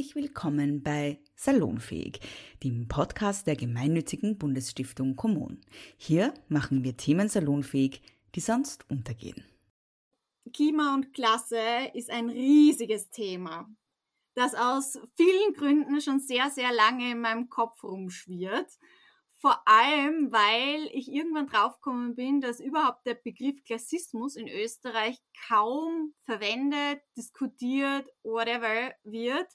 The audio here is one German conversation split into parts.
Herzlich willkommen bei Salonfähig, dem Podcast der gemeinnützigen Bundesstiftung Kommun. Hier machen wir Themen salonfähig, die sonst untergehen. Klima und Klasse ist ein riesiges Thema, das aus vielen Gründen schon sehr, sehr lange in meinem Kopf rumschwirrt. Vor allem, weil ich irgendwann draufgekommen bin, dass überhaupt der Begriff Klassismus in Österreich kaum verwendet, diskutiert, whatever wird.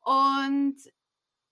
Und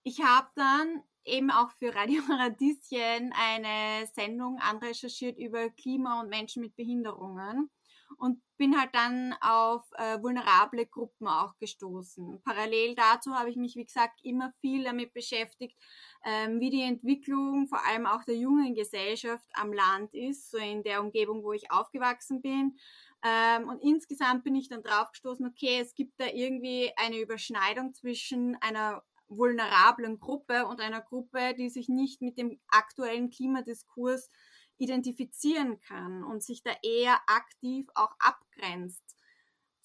ich habe dann eben auch für Radio Radieschen eine Sendung anrecherchiert über Klima und Menschen mit Behinderungen und bin halt dann auf äh, vulnerable Gruppen auch gestoßen. Parallel dazu habe ich mich, wie gesagt, immer viel damit beschäftigt, ähm, wie die Entwicklung vor allem auch der jungen Gesellschaft am Land ist, so in der Umgebung, wo ich aufgewachsen bin. Ähm, und insgesamt bin ich dann drauf gestoßen, okay, es gibt da irgendwie eine Überschneidung zwischen einer vulnerablen Gruppe und einer Gruppe, die sich nicht mit dem aktuellen Klimadiskurs identifizieren kann und sich da eher aktiv auch abgrenzt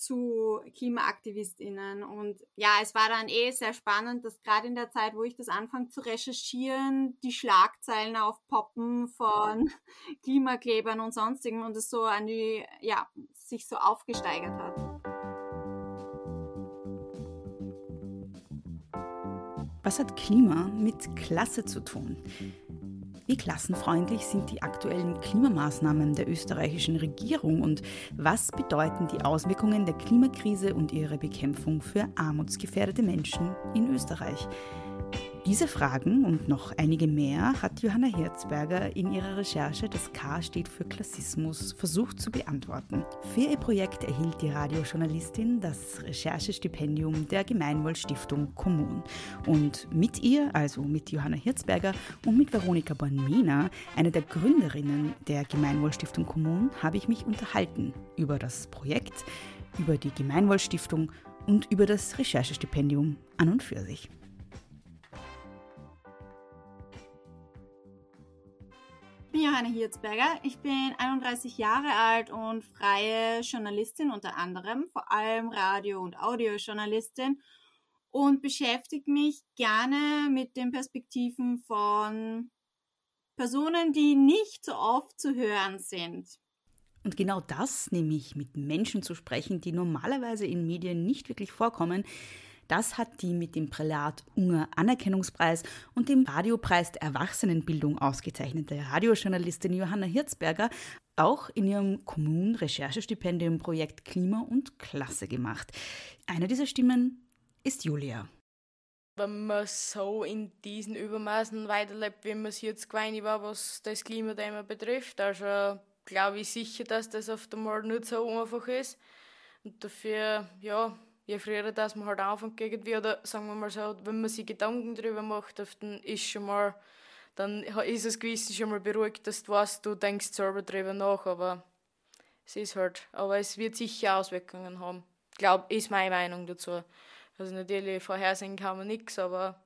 zu KlimaaktivistInnen. Und ja, es war dann eh sehr spannend, dass gerade in der Zeit, wo ich das anfange zu recherchieren, die Schlagzeilen aufpoppen von Klimaklebern und sonstigen und es so an die, ja, sich so aufgesteigert hat. Was hat Klima mit Klasse zu tun? Wie klassenfreundlich sind die aktuellen Klimamaßnahmen der österreichischen Regierung und was bedeuten die Auswirkungen der Klimakrise und ihre Bekämpfung für armutsgefährdete Menschen in Österreich? Diese Fragen und noch einige mehr hat Johanna Herzberger in ihrer Recherche Das K steht für Klassismus versucht zu beantworten. Für ihr Projekt erhielt die Radiojournalistin das Recherchestipendium der Gemeinwohlstiftung Kommun. Und mit ihr, also mit Johanna Herzberger und mit Veronika Bornmena, einer der Gründerinnen der Gemeinwohlstiftung Kommun, habe ich mich unterhalten über das Projekt, über die Gemeinwohlstiftung und über das Recherchestipendium an und für sich. Bin Johanna Hirzberger. Ich bin 31 Jahre alt und freie Journalistin unter anderem, vor allem Radio- und Audiojournalistin und beschäftige mich gerne mit den Perspektiven von Personen, die nicht so oft zu hören sind. Und genau das, nämlich mit Menschen zu sprechen, die normalerweise in Medien nicht wirklich vorkommen, das hat die mit dem Prälat Unger Anerkennungspreis und dem Radiopreis der Erwachsenenbildung ausgezeichnete Radiojournalistin Johanna Hirzberger auch in ihrem Kommunen-Recherchestipendium-Projekt Klima und Klasse gemacht. Eine dieser Stimmen ist Julia. Wenn man so in diesen Übermaßen weiterlebt, wie man es jetzt gewöhnt war, was das Klimathema betrifft, also glaube ich sicher, dass das oft einmal nicht so einfach ist. Und dafür, ja, je früher dass man halt anfängt irgendwie, oder sagen wir mal so, wenn man sich Gedanken darüber macht, dann ist schon mal, dann ist das Gewissen schon mal beruhigt, dass du weißt, du denkst selber darüber nach, aber es ist halt, aber es wird sicher Auswirkungen haben. Glaub, ist meine Meinung dazu. Also natürlich vorhersehen kann man nichts, aber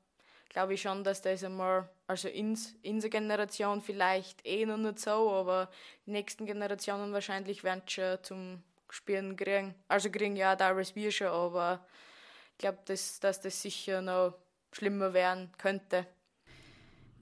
glaube ich schon, dass das einmal, also in unserer Generation vielleicht eh noch nicht so, aber die nächsten Generationen wahrscheinlich werden schon zum Spielen kriegen. Also kriegen ja teilweise wir schon, aber ich glaube, dass, dass das sicher noch schlimmer werden könnte.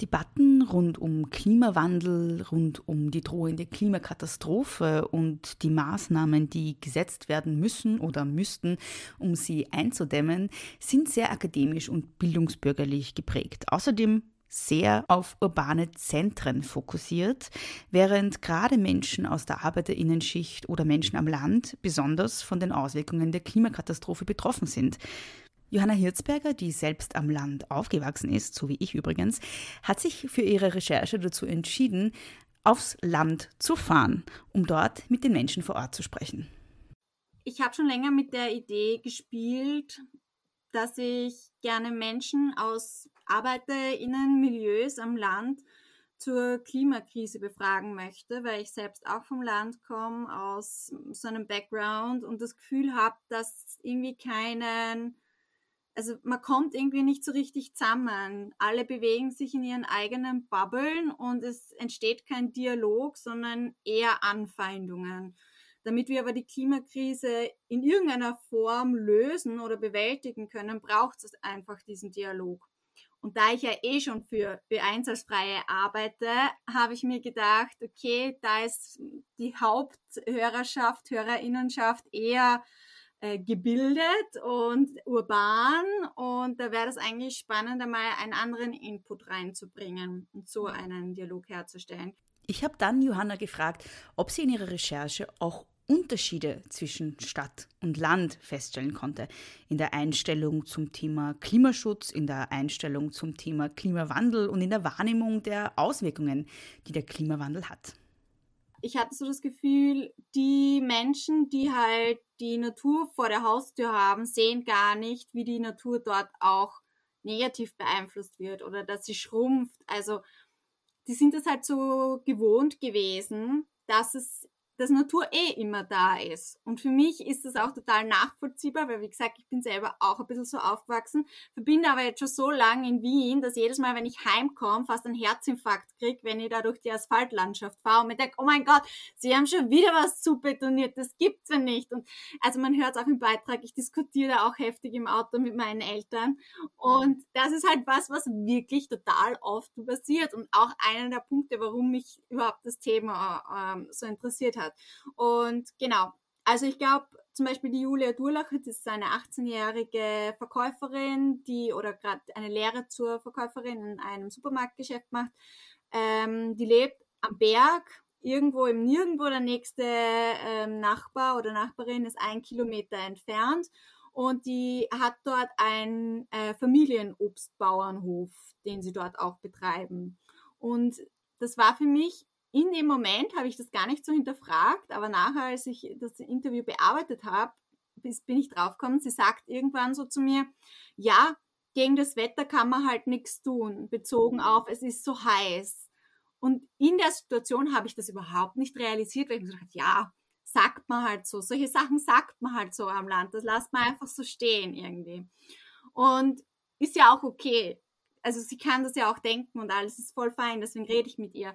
Debatten rund um Klimawandel, rund um die drohende Klimakatastrophe und die Maßnahmen, die gesetzt werden müssen oder müssten, um sie einzudämmen, sind sehr akademisch und bildungsbürgerlich geprägt. Außerdem sehr auf urbane Zentren fokussiert, während gerade Menschen aus der Arbeiterinnenschicht oder Menschen am Land besonders von den Auswirkungen der Klimakatastrophe betroffen sind. Johanna Hirzberger, die selbst am Land aufgewachsen ist, so wie ich übrigens, hat sich für ihre Recherche dazu entschieden, aufs Land zu fahren, um dort mit den Menschen vor Ort zu sprechen. Ich habe schon länger mit der Idee gespielt, dass ich gerne Menschen aus ArbeiterInnen-Milieus am Land zur Klimakrise befragen möchte, weil ich selbst auch vom Land komme, aus so einem Background und das Gefühl habe, dass irgendwie keinen, also man kommt irgendwie nicht so richtig zusammen. Alle bewegen sich in ihren eigenen Bubblen und es entsteht kein Dialog, sondern eher Anfeindungen. Damit wir aber die Klimakrise in irgendeiner Form lösen oder bewältigen können, braucht es einfach diesen Dialog. Und da ich ja eh schon für B1 als Freie arbeite, habe ich mir gedacht, okay, da ist die Haupthörerschaft, Hörerinnenschaft eher äh, gebildet und urban und da wäre es eigentlich spannend, einmal einen anderen Input reinzubringen und so einen Dialog herzustellen. Ich habe dann Johanna gefragt, ob sie in ihrer Recherche auch Unterschiede zwischen Stadt und Land feststellen konnte. In der Einstellung zum Thema Klimaschutz, in der Einstellung zum Thema Klimawandel und in der Wahrnehmung der Auswirkungen, die der Klimawandel hat. Ich hatte so das Gefühl, die Menschen, die halt die Natur vor der Haustür haben, sehen gar nicht, wie die Natur dort auch negativ beeinflusst wird oder dass sie schrumpft. Also die sind es halt so gewohnt gewesen, dass es dass Natur eh immer da ist. Und für mich ist das auch total nachvollziehbar, weil wie gesagt, ich bin selber auch ein bisschen so aufgewachsen, verbinde aber jetzt schon so lange in Wien, dass jedes Mal, wenn ich heimkomme, fast einen Herzinfarkt kriege, wenn ich da durch die Asphaltlandschaft fahre und mir denke, oh mein Gott, sie haben schon wieder was zu betoniert, das gibt's ja nicht. Und also man hört es auch im Beitrag, ich diskutiere da auch heftig im Auto mit meinen Eltern. Und das ist halt was, was wirklich total oft passiert und auch einer der Punkte, warum mich überhaupt das Thema ähm, so interessiert hat hat. Und genau, also ich glaube, zum Beispiel die Julia Durlacher, das ist eine 18-jährige Verkäuferin, die oder gerade eine Lehre zur Verkäuferin in einem Supermarktgeschäft macht. Ähm, die lebt am Berg, irgendwo im Nirgendwo. Der nächste ähm, Nachbar oder Nachbarin ist ein Kilometer entfernt und die hat dort einen äh, Familienobstbauernhof, den sie dort auch betreiben. Und das war für mich in dem Moment habe ich das gar nicht so hinterfragt, aber nachher, als ich das Interview bearbeitet habe, bin ich draufgekommen, sie sagt irgendwann so zu mir, ja, gegen das Wetter kann man halt nichts tun, bezogen auf, es ist so heiß. Und in der Situation habe ich das überhaupt nicht realisiert, weil ich mir gedacht ja, sagt man halt so. Solche Sachen sagt man halt so am Land. Das lässt man einfach so stehen irgendwie. Und ist ja auch okay. Also sie kann das ja auch denken und alles ist voll fein, deswegen rede ich mit ihr.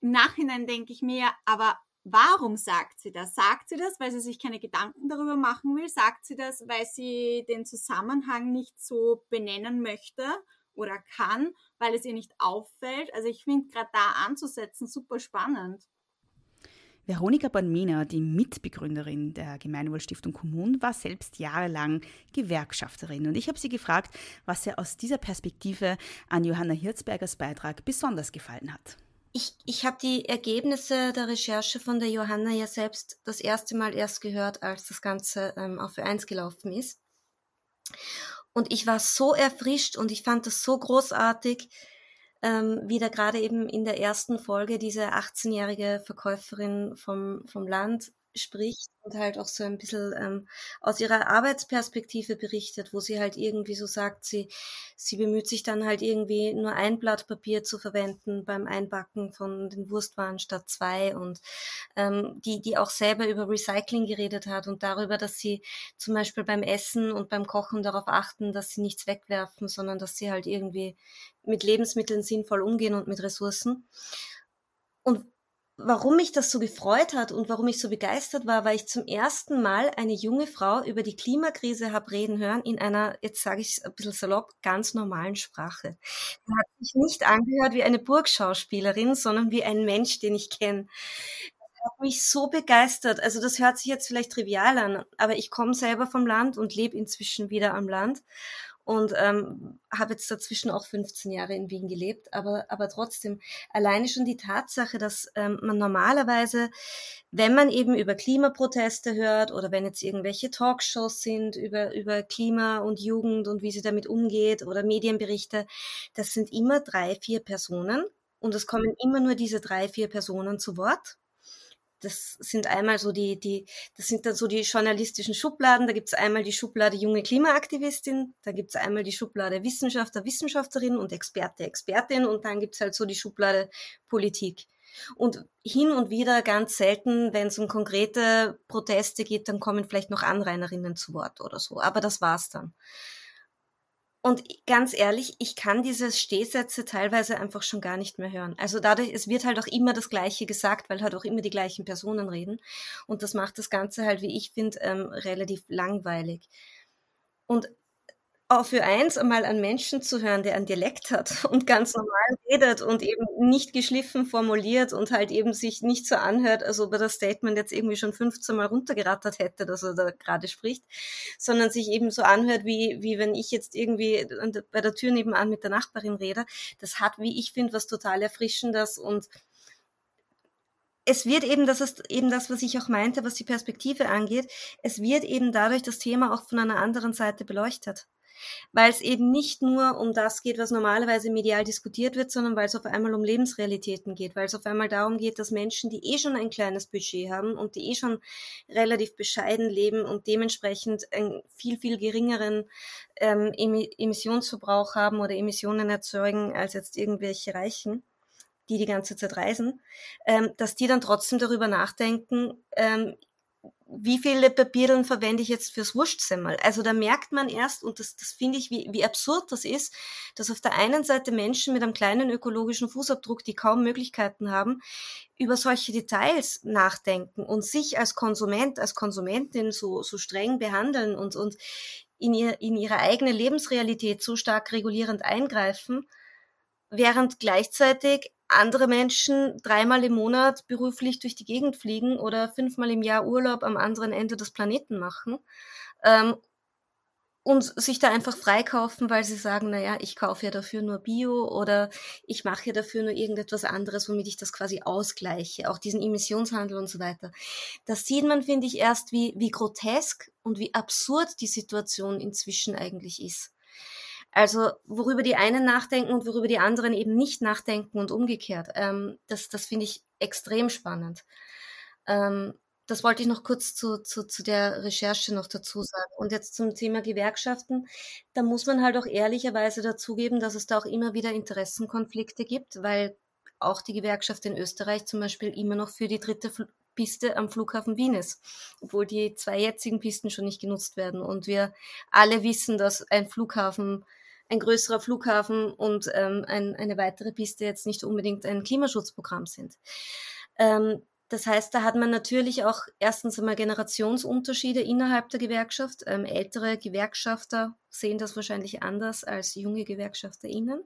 Im Nachhinein denke ich mir, aber warum sagt sie das? Sagt sie das, weil sie sich keine Gedanken darüber machen will? Sagt sie das, weil sie den Zusammenhang nicht so benennen möchte oder kann, weil es ihr nicht auffällt? Also ich finde gerade da anzusetzen super spannend. Veronika Bonmena, die Mitbegründerin der Gemeinwohlstiftung Kommun, war selbst jahrelang Gewerkschafterin. Und ich habe sie gefragt, was ihr aus dieser Perspektive an Johanna Hirzbergers Beitrag besonders gefallen hat. Ich, ich habe die Ergebnisse der Recherche von der Johanna ja selbst das erste Mal erst gehört, als das Ganze ähm, auf Ö1 gelaufen ist. Und ich war so erfrischt und ich fand das so großartig, ähm, wie da gerade eben in der ersten Folge diese 18-jährige Verkäuferin vom, vom Land spricht und halt auch so ein bisschen ähm, aus ihrer Arbeitsperspektive berichtet, wo sie halt irgendwie so sagt, sie, sie bemüht sich dann halt irgendwie nur ein Blatt Papier zu verwenden beim Einbacken von den Wurstwaren statt zwei und ähm, die, die auch selber über Recycling geredet hat und darüber, dass sie zum Beispiel beim Essen und beim Kochen darauf achten, dass sie nichts wegwerfen, sondern dass sie halt irgendwie mit Lebensmitteln sinnvoll umgehen und mit Ressourcen. Und warum mich das so gefreut hat und warum ich so begeistert war, weil ich zum ersten Mal eine junge Frau über die Klimakrise habe reden hören in einer, jetzt sage ich es ein bisschen salopp, ganz normalen Sprache. Sie hat sich nicht angehört wie eine Burgschauspielerin, sondern wie ein Mensch, den ich kenne. Das hat mich so begeistert. Also das hört sich jetzt vielleicht trivial an, aber ich komme selber vom Land und lebe inzwischen wieder am Land und ähm, habe jetzt dazwischen auch 15 Jahre in Wien gelebt, aber, aber trotzdem alleine schon die Tatsache, dass ähm, man normalerweise, wenn man eben über Klimaproteste hört oder wenn jetzt irgendwelche Talkshows sind über, über Klima und Jugend und wie sie damit umgeht oder Medienberichte, das sind immer drei, vier Personen und es kommen immer nur diese drei, vier Personen zu Wort das sind einmal so die, die, das sind dann so die journalistischen Schubladen. Da gibt's einmal die Schublade junge Klimaaktivistin, da gibt's einmal die Schublade Wissenschaftler, Wissenschaftlerin und Experte, Expertin und dann gibt's halt so die Schublade Politik. Und hin und wieder ganz selten, wenn es um konkrete Proteste geht, dann kommen vielleicht noch Anrainerinnen zu Wort oder so. Aber das war's dann. Und ganz ehrlich, ich kann diese Stehsätze teilweise einfach schon gar nicht mehr hören. Also dadurch, es wird halt auch immer das Gleiche gesagt, weil halt auch immer die gleichen Personen reden. Und das macht das Ganze halt, wie ich finde, ähm, relativ langweilig. Und für eins einmal einen Menschen zu hören, der einen Dialekt hat und ganz normal redet und eben nicht geschliffen formuliert und halt eben sich nicht so anhört, als ob er das Statement jetzt irgendwie schon 15 Mal runtergerattert hätte, dass er da gerade spricht, sondern sich eben so anhört, wie, wie wenn ich jetzt irgendwie bei der Tür nebenan mit der Nachbarin rede. Das hat, wie ich finde, was total Erfrischendes und es wird eben, das ist eben das, was ich auch meinte, was die Perspektive angeht, es wird eben dadurch das Thema auch von einer anderen Seite beleuchtet weil es eben nicht nur um das geht, was normalerweise medial diskutiert wird, sondern weil es auf einmal um Lebensrealitäten geht, weil es auf einmal darum geht, dass Menschen, die eh schon ein kleines Budget haben und die eh schon relativ bescheiden leben und dementsprechend einen viel, viel geringeren ähm, Emissionsverbrauch haben oder Emissionen erzeugen als jetzt irgendwelche Reichen, die die ganze Zeit reisen, ähm, dass die dann trotzdem darüber nachdenken, ähm, wie viele Papierlen verwende ich jetzt fürs Wurstsemmel? Also da merkt man erst, und das, das finde ich, wie, wie absurd das ist, dass auf der einen Seite Menschen mit einem kleinen ökologischen Fußabdruck, die kaum Möglichkeiten haben, über solche Details nachdenken und sich als Konsument, als Konsumentin so, so streng behandeln und, und in, ihr, in ihre eigene Lebensrealität so stark regulierend eingreifen, während gleichzeitig andere Menschen dreimal im Monat beruflich durch die Gegend fliegen oder fünfmal im Jahr Urlaub am anderen Ende des Planeten machen ähm, und sich da einfach freikaufen, weil sie sagen, naja, ich kaufe ja dafür nur Bio oder ich mache ja dafür nur irgendetwas anderes, womit ich das quasi ausgleiche, auch diesen Emissionshandel und so weiter. Das sieht man, finde ich, erst, wie, wie grotesk und wie absurd die Situation inzwischen eigentlich ist. Also worüber die einen nachdenken und worüber die anderen eben nicht nachdenken und umgekehrt. Ähm, das das finde ich extrem spannend. Ähm, das wollte ich noch kurz zu, zu, zu der Recherche noch dazu sagen. Und jetzt zum Thema Gewerkschaften. Da muss man halt auch ehrlicherweise dazugeben, dass es da auch immer wieder Interessenkonflikte gibt, weil auch die Gewerkschaft in Österreich zum Beispiel immer noch für die dritte Piste am Flughafen Wien ist, obwohl die zwei jetzigen Pisten schon nicht genutzt werden. Und wir alle wissen, dass ein Flughafen ein größerer Flughafen und ähm, ein, eine weitere Piste jetzt nicht unbedingt ein Klimaschutzprogramm sind. Ähm, das heißt, da hat man natürlich auch erstens einmal Generationsunterschiede innerhalb der Gewerkschaft. Ähm, ältere Gewerkschafter sehen das wahrscheinlich anders als junge GewerkschafterInnen.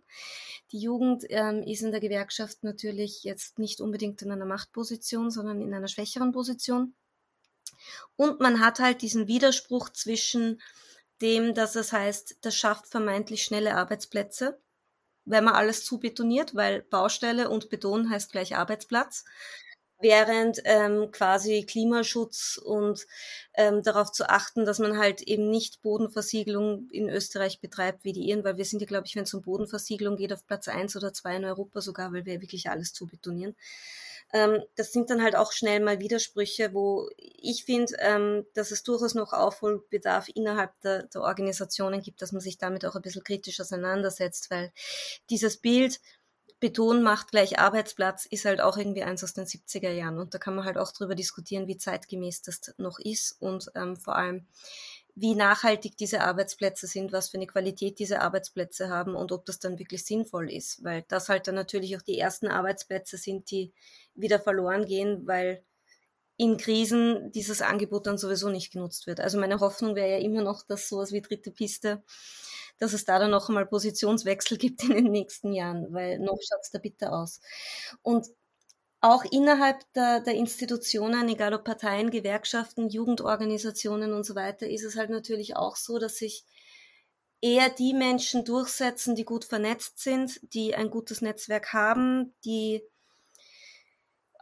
Die Jugend ähm, ist in der Gewerkschaft natürlich jetzt nicht unbedingt in einer Machtposition, sondern in einer schwächeren Position. Und man hat halt diesen Widerspruch zwischen dem, dass es heißt, das schafft vermeintlich schnelle Arbeitsplätze, wenn man alles zu betoniert, weil Baustelle und Beton heißt gleich Arbeitsplatz, während ähm, quasi Klimaschutz und ähm, darauf zu achten, dass man halt eben nicht Bodenversiegelung in Österreich betreibt wie die Iren, weil wir sind ja, glaube ich, wenn es um Bodenversiegelung geht, auf Platz eins oder zwei in Europa sogar, weil wir wirklich alles zu betonieren. Ähm, das sind dann halt auch schnell mal Widersprüche, wo ich finde, ähm, dass es durchaus noch Aufholbedarf innerhalb der, der Organisationen gibt, dass man sich damit auch ein bisschen kritisch auseinandersetzt, weil dieses Bild, Beton macht gleich Arbeitsplatz, ist halt auch irgendwie eins aus den 70er Jahren. Und da kann man halt auch drüber diskutieren, wie zeitgemäß das noch ist und ähm, vor allem, wie nachhaltig diese Arbeitsplätze sind, was für eine Qualität diese Arbeitsplätze haben und ob das dann wirklich sinnvoll ist, weil das halt dann natürlich auch die ersten Arbeitsplätze sind, die wieder verloren gehen, weil in Krisen dieses Angebot dann sowieso nicht genutzt wird. Also meine Hoffnung wäre ja immer noch, dass sowas wie dritte Piste, dass es da dann noch einmal Positionswechsel gibt in den nächsten Jahren, weil noch schaut es da bitter aus. Und auch innerhalb der, der Institutionen, egal ob Parteien, Gewerkschaften, Jugendorganisationen und so weiter, ist es halt natürlich auch so, dass sich eher die Menschen durchsetzen, die gut vernetzt sind, die ein gutes Netzwerk haben, die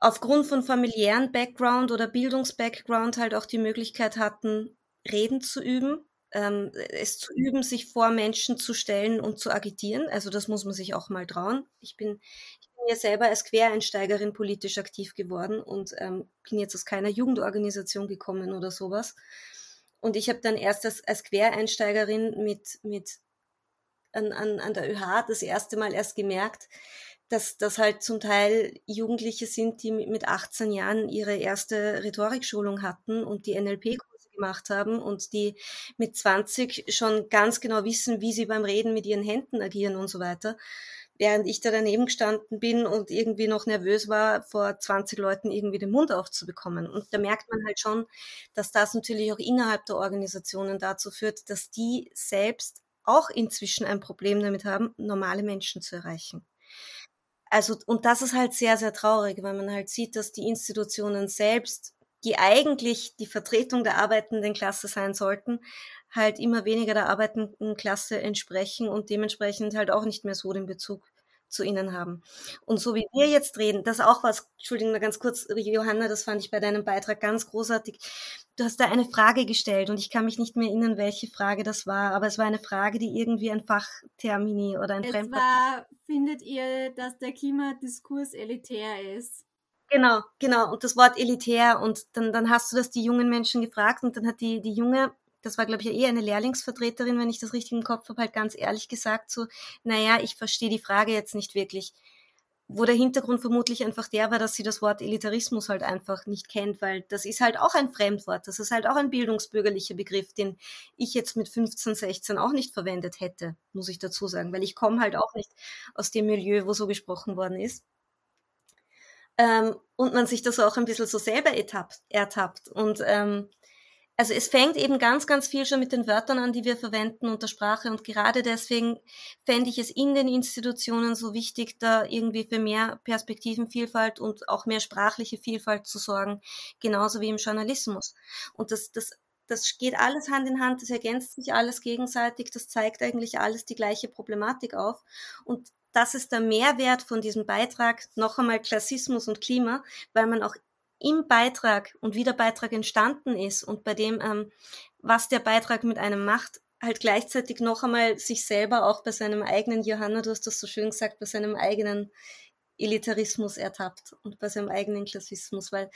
aufgrund von familiären Background oder Bildungsbackground halt auch die Möglichkeit hatten, Reden zu üben, ähm, es zu üben, sich vor Menschen zu stellen und zu agitieren. Also das muss man sich auch mal trauen. Ich bin, ja selber als Quereinsteigerin politisch aktiv geworden und ähm, bin jetzt aus keiner Jugendorganisation gekommen oder sowas. Und ich habe dann erst als, als Quereinsteigerin mit, mit an, an, an der ÖH das erste Mal erst gemerkt, dass das halt zum Teil Jugendliche sind, die mit 18 Jahren ihre erste Rhetorikschulung hatten und die NLP-Kurse gemacht haben und die mit 20 schon ganz genau wissen, wie sie beim Reden mit ihren Händen agieren und so weiter. Während ich da daneben gestanden bin und irgendwie noch nervös war, vor 20 Leuten irgendwie den Mund aufzubekommen. Und da merkt man halt schon, dass das natürlich auch innerhalb der Organisationen dazu führt, dass die selbst auch inzwischen ein Problem damit haben, normale Menschen zu erreichen. Also, und das ist halt sehr, sehr traurig, weil man halt sieht, dass die Institutionen selbst, die eigentlich die Vertretung der arbeitenden Klasse sein sollten, halt immer weniger der arbeitenden Klasse entsprechen und dementsprechend halt auch nicht mehr so den Bezug zu ihnen haben. Und so wie wir jetzt reden, das auch was, Entschuldigung mal ganz kurz, Johanna, das fand ich bei deinem Beitrag ganz großartig. Du hast da eine Frage gestellt und ich kann mich nicht mehr erinnern, welche Frage das war, aber es war eine Frage, die irgendwie ein Fachtermini oder ein Fremdwort. war, findet ihr, dass der Klimadiskurs elitär ist? Genau, genau. Und das Wort elitär und dann, dann hast du das die jungen Menschen gefragt und dann hat die, die junge das war, glaube ich, eher eine Lehrlingsvertreterin, wenn ich das richtig im Kopf habe, halt ganz ehrlich gesagt so, naja, ich verstehe die Frage jetzt nicht wirklich. Wo der Hintergrund vermutlich einfach der war, dass sie das Wort Elitarismus halt einfach nicht kennt, weil das ist halt auch ein Fremdwort. Das ist halt auch ein bildungsbürgerlicher Begriff, den ich jetzt mit 15, 16 auch nicht verwendet hätte, muss ich dazu sagen, weil ich komme halt auch nicht aus dem Milieu, wo so gesprochen worden ist. Ähm, und man sich das auch ein bisschen so selber ertappt. ertappt. Und ähm, also es fängt eben ganz, ganz viel schon mit den Wörtern an, die wir verwenden unter Sprache. Und gerade deswegen fände ich es in den Institutionen so wichtig, da irgendwie für mehr Perspektivenvielfalt und auch mehr sprachliche Vielfalt zu sorgen, genauso wie im Journalismus. Und das, das, das geht alles Hand in Hand, das ergänzt sich alles gegenseitig, das zeigt eigentlich alles die gleiche Problematik auf. Und das ist der Mehrwert von diesem Beitrag, noch einmal Klassismus und Klima, weil man auch im Beitrag und wie der Beitrag entstanden ist und bei dem, ähm, was der Beitrag mit einem macht, halt gleichzeitig noch einmal sich selber auch bei seinem eigenen, Johanna, du hast das so schön gesagt, bei seinem eigenen Elitarismus ertappt und bei seinem eigenen Klassismus, weil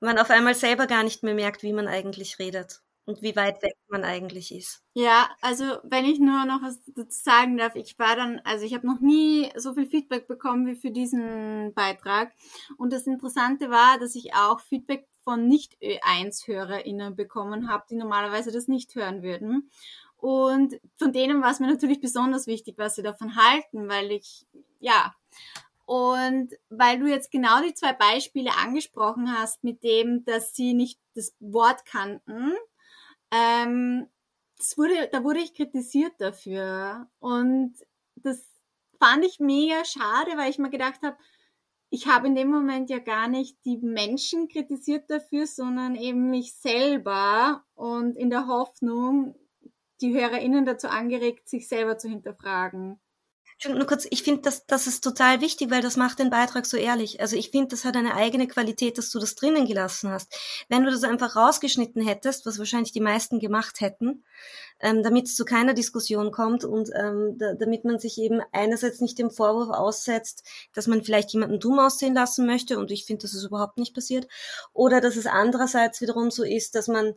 man auf einmal selber gar nicht mehr merkt, wie man eigentlich redet und wie weit weg man eigentlich ist. Ja, also wenn ich nur noch was dazu sagen darf, ich war dann, also ich habe noch nie so viel Feedback bekommen wie für diesen Beitrag. Und das Interessante war, dass ich auch Feedback von Nicht-Ö1-HörerInnen bekommen habe, die normalerweise das nicht hören würden. Und von denen war es mir natürlich besonders wichtig, was sie davon halten, weil ich, ja, und weil du jetzt genau die zwei Beispiele angesprochen hast, mit dem, dass sie nicht das Wort kannten, ähm, wurde, da wurde ich kritisiert dafür. Und das fand ich mega schade, weil ich mir gedacht habe, ich habe in dem Moment ja gar nicht die Menschen kritisiert dafür, sondern eben mich selber und in der Hoffnung, die HörerInnen dazu angeregt, sich selber zu hinterfragen nur kurz, ich finde, das, das ist total wichtig, weil das macht den Beitrag so ehrlich. Also ich finde, das hat eine eigene Qualität, dass du das drinnen gelassen hast. Wenn du das einfach rausgeschnitten hättest, was wahrscheinlich die meisten gemacht hätten, ähm, damit es zu keiner Diskussion kommt und ähm, da, damit man sich eben einerseits nicht dem Vorwurf aussetzt, dass man vielleicht jemanden dumm aussehen lassen möchte und ich finde, das ist überhaupt nicht passiert, oder dass es andererseits wiederum so ist, dass man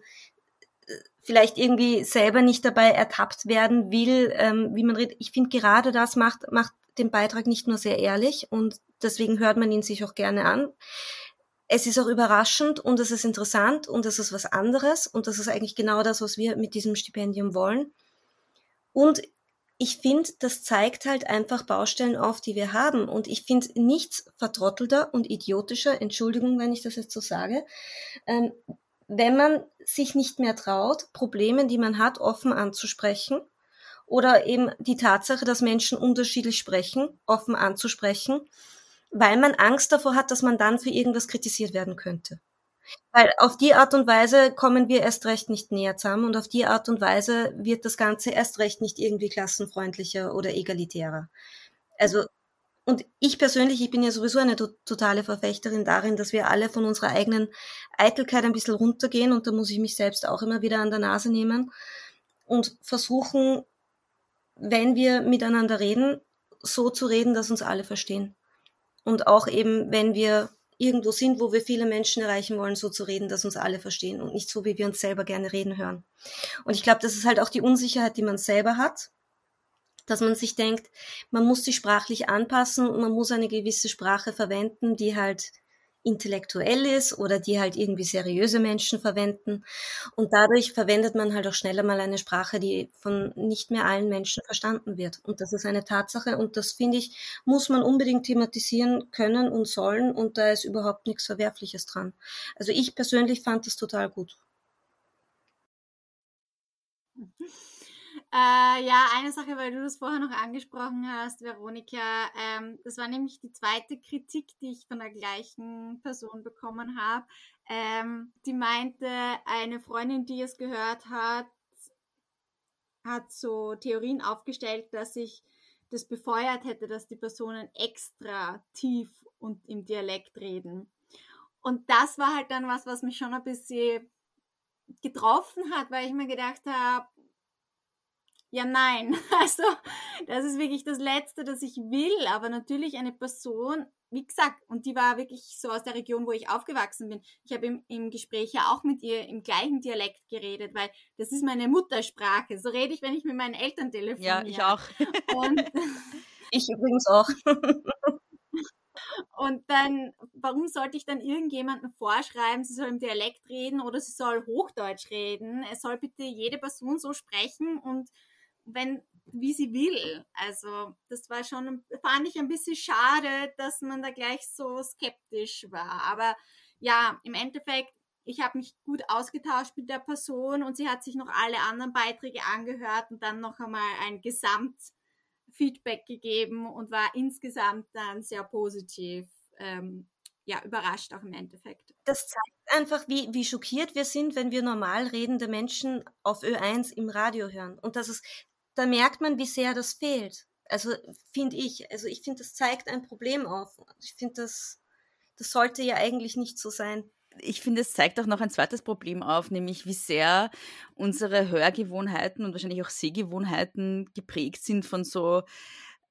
vielleicht irgendwie selber nicht dabei ertappt werden will, ähm, wie man redet. Ich finde gerade das macht, macht den Beitrag nicht nur sehr ehrlich und deswegen hört man ihn sich auch gerne an. Es ist auch überraschend und es ist interessant und es ist was anderes und das ist eigentlich genau das, was wir mit diesem Stipendium wollen. Und ich finde, das zeigt halt einfach Baustellen auf, die wir haben. Und ich finde nichts vertrottelter und idiotischer, Entschuldigung, wenn ich das jetzt so sage, ähm, wenn man sich nicht mehr traut, Probleme, die man hat, offen anzusprechen oder eben die Tatsache, dass Menschen unterschiedlich sprechen, offen anzusprechen, weil man Angst davor hat, dass man dann für irgendwas kritisiert werden könnte. Weil auf die Art und Weise kommen wir erst recht nicht näher zusammen und auf die Art und Weise wird das Ganze erst recht nicht irgendwie klassenfreundlicher oder egalitärer. Also und ich persönlich, ich bin ja sowieso eine totale Verfechterin darin, dass wir alle von unserer eigenen Eitelkeit ein bisschen runtergehen und da muss ich mich selbst auch immer wieder an der Nase nehmen und versuchen, wenn wir miteinander reden, so zu reden, dass uns alle verstehen. Und auch eben, wenn wir irgendwo sind, wo wir viele Menschen erreichen wollen, so zu reden, dass uns alle verstehen und nicht so, wie wir uns selber gerne reden hören. Und ich glaube, das ist halt auch die Unsicherheit, die man selber hat dass man sich denkt, man muss sich sprachlich anpassen und man muss eine gewisse Sprache verwenden, die halt intellektuell ist oder die halt irgendwie seriöse Menschen verwenden. Und dadurch verwendet man halt auch schneller mal eine Sprache, die von nicht mehr allen Menschen verstanden wird. Und das ist eine Tatsache und das finde ich, muss man unbedingt thematisieren können und sollen und da ist überhaupt nichts Verwerfliches dran. Also ich persönlich fand das total gut. Äh, ja, eine Sache, weil du das vorher noch angesprochen hast, Veronika, ähm, das war nämlich die zweite Kritik, die ich von der gleichen Person bekommen habe. Ähm, die meinte, eine Freundin, die es gehört hat, hat so Theorien aufgestellt, dass ich das befeuert hätte, dass die Personen extra tief und im Dialekt reden. Und das war halt dann was, was mich schon ein bisschen getroffen hat, weil ich mir gedacht habe, ja, nein. Also, das ist wirklich das Letzte, das ich will. Aber natürlich eine Person, wie gesagt, und die war wirklich so aus der Region, wo ich aufgewachsen bin. Ich habe im, im Gespräch ja auch mit ihr im gleichen Dialekt geredet, weil das ist meine Muttersprache. So rede ich, wenn ich mit meinen Eltern telefoniere. Ja, ich auch. Und ich übrigens auch. Und dann, warum sollte ich dann irgendjemandem vorschreiben, sie soll im Dialekt reden oder sie soll Hochdeutsch reden? Es soll bitte jede Person so sprechen und wenn, wie sie will. Also das war schon, fand ich ein bisschen schade, dass man da gleich so skeptisch war. Aber ja, im Endeffekt, ich habe mich gut ausgetauscht mit der Person und sie hat sich noch alle anderen Beiträge angehört und dann noch einmal ein Gesamtfeedback gegeben und war insgesamt dann sehr positiv. Ähm, ja, überrascht auch im Endeffekt. Das zeigt einfach, wie, wie schockiert wir sind, wenn wir normal redende Menschen auf Ö1 im Radio hören. Und dass es da merkt man, wie sehr das fehlt. Also finde ich, also ich finde, das zeigt ein Problem auf. Ich finde, das, das sollte ja eigentlich nicht so sein. Ich finde, es zeigt auch noch ein zweites Problem auf, nämlich wie sehr unsere Hörgewohnheiten und wahrscheinlich auch Sehgewohnheiten geprägt sind von so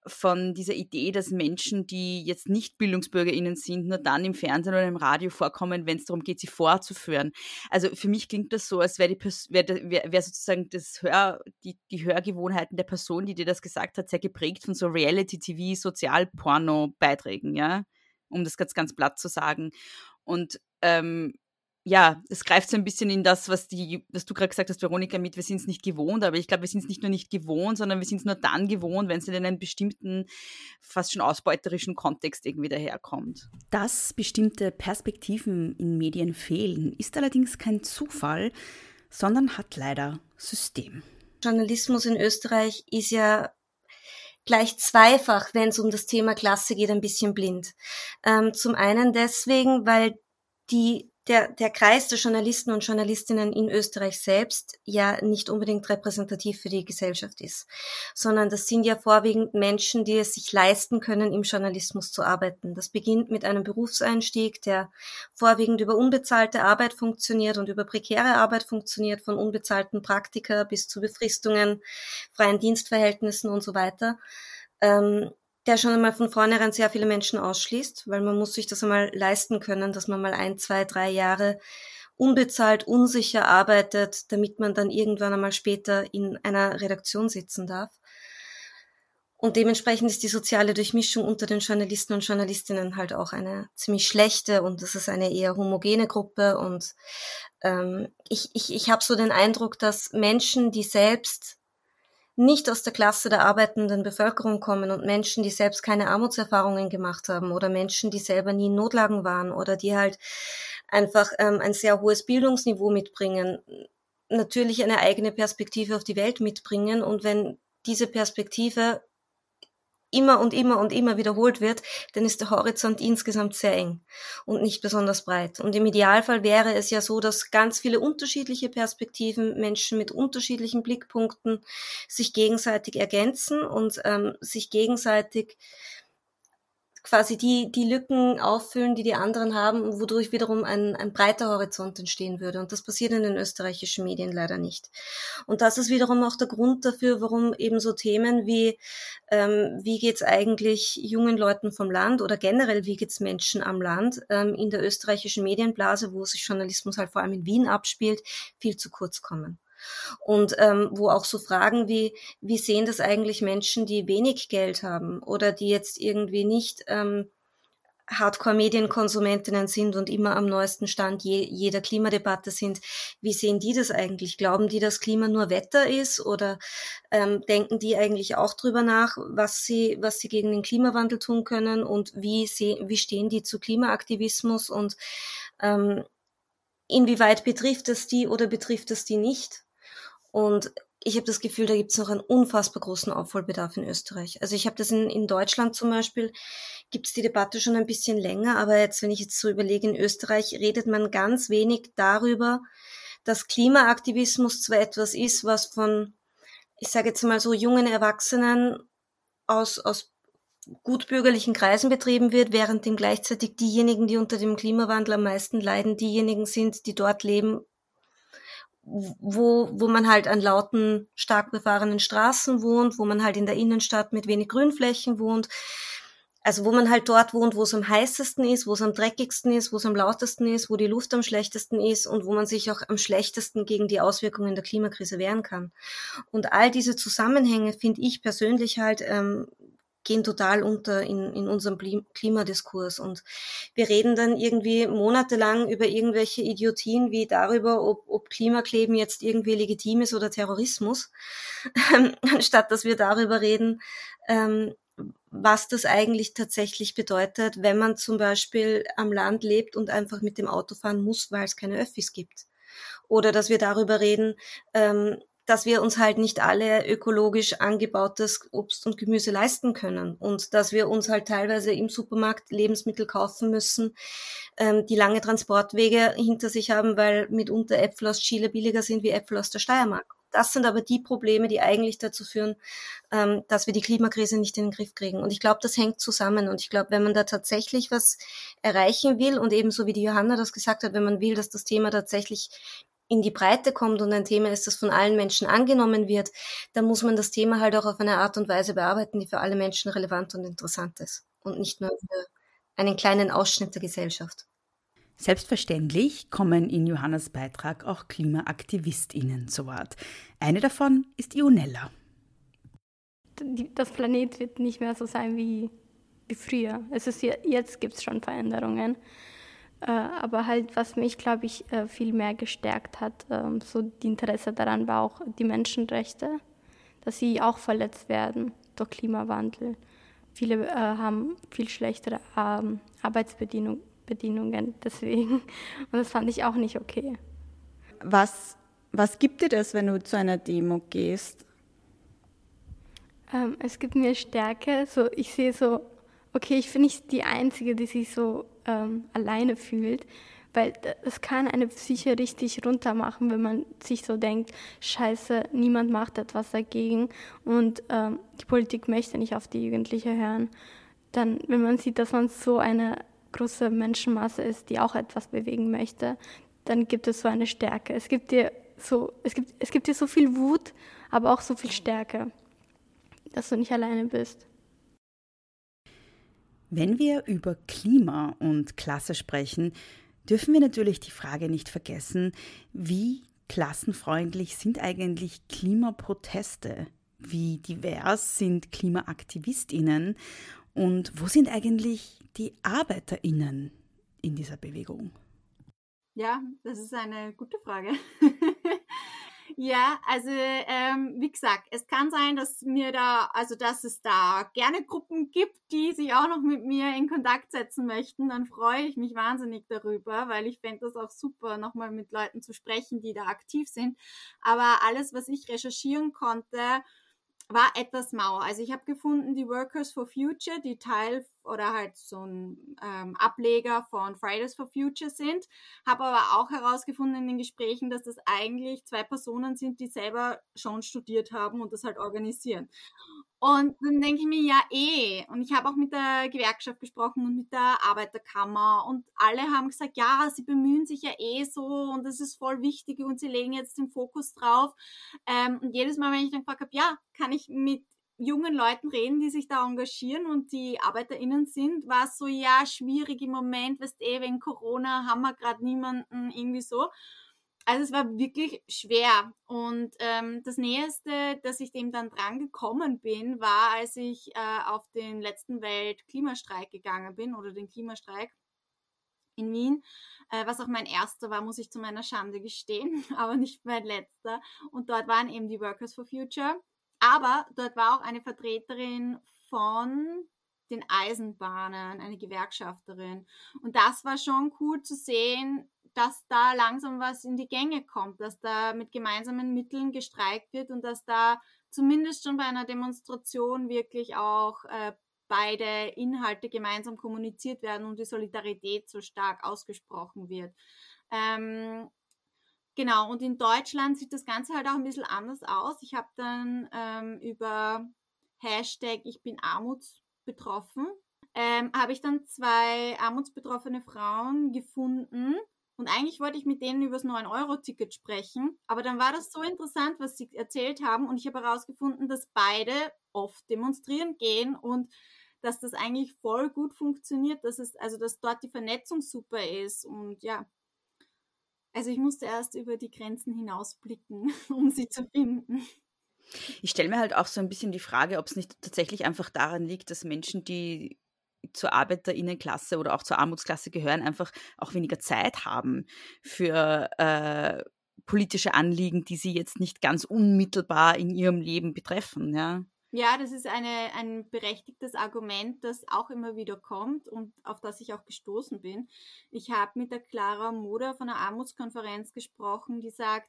von dieser Idee, dass Menschen, die jetzt nicht BildungsbürgerInnen sind, nur dann im Fernsehen oder im Radio vorkommen, wenn es darum geht, sie vorzuführen. Also für mich klingt das so, als wäre wär, wär, sozusagen das Hör, die, die Hörgewohnheiten der Person, die dir das gesagt hat, sehr geprägt von so Reality-TV, Sozialporno-Beiträgen, ja, um das ganz, ganz platt zu sagen. Und ähm, ja, es greift so ein bisschen in das, was, die, was du gerade gesagt hast, Veronika, mit, wir sind es nicht gewohnt, aber ich glaube, wir sind es nicht nur nicht gewohnt, sondern wir sind es nur dann gewohnt, wenn es in einem bestimmten, fast schon ausbeuterischen Kontext irgendwie daherkommt. Dass bestimmte Perspektiven in Medien fehlen, ist allerdings kein Zufall, sondern hat leider System. Journalismus in Österreich ist ja gleich zweifach, wenn es um das Thema Klasse geht, ein bisschen blind. Ähm, zum einen deswegen, weil die der, der Kreis der Journalisten und Journalistinnen in Österreich selbst ja nicht unbedingt repräsentativ für die Gesellschaft ist, sondern das sind ja vorwiegend Menschen, die es sich leisten können, im Journalismus zu arbeiten. Das beginnt mit einem Berufseinstieg, der vorwiegend über unbezahlte Arbeit funktioniert und über prekäre Arbeit funktioniert, von unbezahlten Praktika bis zu Befristungen, freien Dienstverhältnissen und so weiter. Ähm, der schon einmal von vornherein sehr viele Menschen ausschließt, weil man muss sich das einmal leisten können, dass man mal ein, zwei, drei Jahre unbezahlt, unsicher arbeitet, damit man dann irgendwann einmal später in einer Redaktion sitzen darf. Und dementsprechend ist die soziale Durchmischung unter den Journalisten und Journalistinnen halt auch eine ziemlich schlechte und das ist eine eher homogene Gruppe. Und ähm, ich, ich, ich habe so den Eindruck, dass Menschen, die selbst nicht aus der Klasse der arbeitenden Bevölkerung kommen und Menschen, die selbst keine Armutserfahrungen gemacht haben oder Menschen, die selber nie in Notlagen waren oder die halt einfach ähm, ein sehr hohes Bildungsniveau mitbringen, natürlich eine eigene Perspektive auf die Welt mitbringen. Und wenn diese Perspektive immer und immer und immer wiederholt wird, dann ist der Horizont insgesamt sehr eng und nicht besonders breit. Und im Idealfall wäre es ja so, dass ganz viele unterschiedliche Perspektiven, Menschen mit unterschiedlichen Blickpunkten sich gegenseitig ergänzen und ähm, sich gegenseitig quasi die, die Lücken auffüllen, die die anderen haben, wodurch wiederum ein, ein breiter Horizont entstehen würde. Und das passiert in den österreichischen Medien leider nicht. Und das ist wiederum auch der Grund dafür, warum eben so Themen wie, ähm, wie geht's eigentlich jungen Leuten vom Land oder generell, wie geht's Menschen am Land ähm, in der österreichischen Medienblase, wo sich Journalismus halt vor allem in Wien abspielt, viel zu kurz kommen. Und ähm, wo auch so Fragen wie, wie sehen das eigentlich Menschen, die wenig Geld haben oder die jetzt irgendwie nicht ähm, Hardcore-Medienkonsumentinnen sind und immer am neuesten Stand je, jeder Klimadebatte sind, wie sehen die das eigentlich? Glauben die, dass Klima nur Wetter ist oder ähm, denken die eigentlich auch drüber nach, was sie, was sie gegen den Klimawandel tun können und wie, sie, wie stehen die zu Klimaaktivismus und ähm, inwieweit betrifft es die oder betrifft es die nicht? Und ich habe das Gefühl, da gibt es noch einen unfassbar großen Aufholbedarf in Österreich. Also ich habe das in, in Deutschland zum Beispiel, gibt es die Debatte schon ein bisschen länger, aber jetzt, wenn ich jetzt so überlege, in Österreich redet man ganz wenig darüber, dass Klimaaktivismus zwar etwas ist, was von, ich sage jetzt mal so, jungen Erwachsenen aus, aus gutbürgerlichen Kreisen betrieben wird, während dem gleichzeitig diejenigen, die unter dem Klimawandel am meisten leiden, diejenigen sind, die dort leben, wo, wo man halt an lauten, stark befahrenen Straßen wohnt, wo man halt in der Innenstadt mit wenig Grünflächen wohnt. Also wo man halt dort wohnt, wo es am heißesten ist, wo es am dreckigsten ist, wo es am lautesten ist, wo die Luft am schlechtesten ist und wo man sich auch am schlechtesten gegen die Auswirkungen der Klimakrise wehren kann. Und all diese Zusammenhänge finde ich persönlich halt ähm, gehen total unter in, in unserem Klimadiskurs. Und wir reden dann irgendwie monatelang über irgendwelche Idiotien wie darüber, ob, ob Klimakleben jetzt irgendwie legitim ist oder Terrorismus, anstatt dass wir darüber reden, ähm, was das eigentlich tatsächlich bedeutet, wenn man zum Beispiel am Land lebt und einfach mit dem Auto fahren muss, weil es keine Öffis gibt. Oder dass wir darüber reden, ähm, dass wir uns halt nicht alle ökologisch angebautes Obst und Gemüse leisten können und dass wir uns halt teilweise im Supermarkt Lebensmittel kaufen müssen, ähm, die lange Transportwege hinter sich haben, weil mitunter Äpfel aus Chile billiger sind wie Äpfel aus der Steiermark. Das sind aber die Probleme, die eigentlich dazu führen, ähm, dass wir die Klimakrise nicht in den Griff kriegen. Und ich glaube, das hängt zusammen. Und ich glaube, wenn man da tatsächlich was erreichen will und ebenso wie die Johanna das gesagt hat, wenn man will, dass das Thema tatsächlich in die Breite kommt und ein Thema ist, das von allen Menschen angenommen wird, dann muss man das Thema halt auch auf eine Art und Weise bearbeiten, die für alle Menschen relevant und interessant ist und nicht nur für einen kleinen Ausschnitt der Gesellschaft. Selbstverständlich kommen in Johannas Beitrag auch KlimaaktivistInnen zu Wort. Eine davon ist Ionella. Das Planet wird nicht mehr so sein wie, wie früher. Es ist, jetzt gibt es schon Veränderungen. Äh, aber halt, was mich, glaube ich, äh, viel mehr gestärkt hat, ähm, so die Interesse daran war auch die Menschenrechte, dass sie auch verletzt werden durch Klimawandel. Viele äh, haben viel schlechtere ähm, Arbeitsbedingungen deswegen. Und das fand ich auch nicht okay. Was, was gibt dir das, wenn du zu einer Demo gehst? Ähm, es gibt mir Stärke. So, ich sehe so, okay, ich bin nicht die Einzige, die sich so ähm, alleine fühlt, weil es kann eine Psyche richtig runter machen, wenn man sich so denkt, scheiße, niemand macht etwas dagegen und ähm, die Politik möchte nicht auf die Jugendliche hören. Dann, wenn man sieht, dass man so eine große Menschenmasse ist, die auch etwas bewegen möchte, dann gibt es so eine Stärke. Es gibt dir so, es gibt, es gibt dir so viel Wut, aber auch so viel Stärke, dass du nicht alleine bist. Wenn wir über Klima und Klasse sprechen, dürfen wir natürlich die Frage nicht vergessen, wie klassenfreundlich sind eigentlich Klimaproteste? Wie divers sind Klimaaktivistinnen? Und wo sind eigentlich die Arbeiterinnen in dieser Bewegung? Ja, das ist eine gute Frage. Ja, also ähm, wie gesagt, es kann sein, dass mir da, also dass es da gerne Gruppen gibt, die sich auch noch mit mir in Kontakt setzen möchten. Dann freue ich mich wahnsinnig darüber, weil ich fände das auch super, nochmal mit Leuten zu sprechen, die da aktiv sind. Aber alles, was ich recherchieren konnte, war etwas mau. Also ich habe gefunden, die Workers for Future, die Teil oder halt so ein ähm, Ableger von Fridays for Future sind, habe aber auch herausgefunden in den Gesprächen, dass das eigentlich zwei Personen sind, die selber schon studiert haben und das halt organisieren. Und dann denke ich mir, ja eh. Und ich habe auch mit der Gewerkschaft gesprochen und mit der Arbeiterkammer und alle haben gesagt, ja, sie bemühen sich ja eh so und das ist voll wichtig und sie legen jetzt den Fokus drauf. Ähm, und jedes Mal, wenn ich dann gefragt habe, ja, kann ich mit jungen Leuten reden, die sich da engagieren und die ArbeiterInnen sind, war es so, ja, schwierig im Moment, weißt eh, wegen Corona haben wir gerade niemanden irgendwie so. Also es war wirklich schwer. Und ähm, das Näheste, dass ich dem dann dran gekommen bin, war, als ich äh, auf den letzten Weltklimastreik gegangen bin oder den Klimastreik in Wien, äh, was auch mein erster war, muss ich zu meiner Schande gestehen, aber nicht mein letzter. Und dort waren eben die Workers for Future. Aber dort war auch eine Vertreterin von den Eisenbahnen, eine Gewerkschafterin. Und das war schon cool zu sehen, dass da langsam was in die Gänge kommt, dass da mit gemeinsamen Mitteln gestreikt wird und dass da zumindest schon bei einer Demonstration wirklich auch äh, beide Inhalte gemeinsam kommuniziert werden und die Solidarität so stark ausgesprochen wird. Ähm, genau, und in Deutschland sieht das Ganze halt auch ein bisschen anders aus. Ich habe dann ähm, über Hashtag Ich bin armutsbetroffen, ähm, habe ich dann zwei armutsbetroffene Frauen gefunden, und eigentlich wollte ich mit denen über das 9-Euro-Ticket sprechen. Aber dann war das so interessant, was sie erzählt haben. Und ich habe herausgefunden, dass beide oft demonstrieren gehen und dass das eigentlich voll gut funktioniert, dass es, also dass dort die Vernetzung super ist. Und ja, also ich musste erst über die Grenzen hinausblicken, um sie zu finden. Ich stelle mir halt auch so ein bisschen die Frage, ob es nicht tatsächlich einfach daran liegt, dass Menschen, die zur Arbeiterinnenklasse oder auch zur Armutsklasse gehören, einfach auch weniger Zeit haben für äh, politische Anliegen, die sie jetzt nicht ganz unmittelbar in ihrem Leben betreffen. Ja, ja das ist eine, ein berechtigtes Argument, das auch immer wieder kommt und auf das ich auch gestoßen bin. Ich habe mit der Clara Moder von der Armutskonferenz gesprochen, die sagt,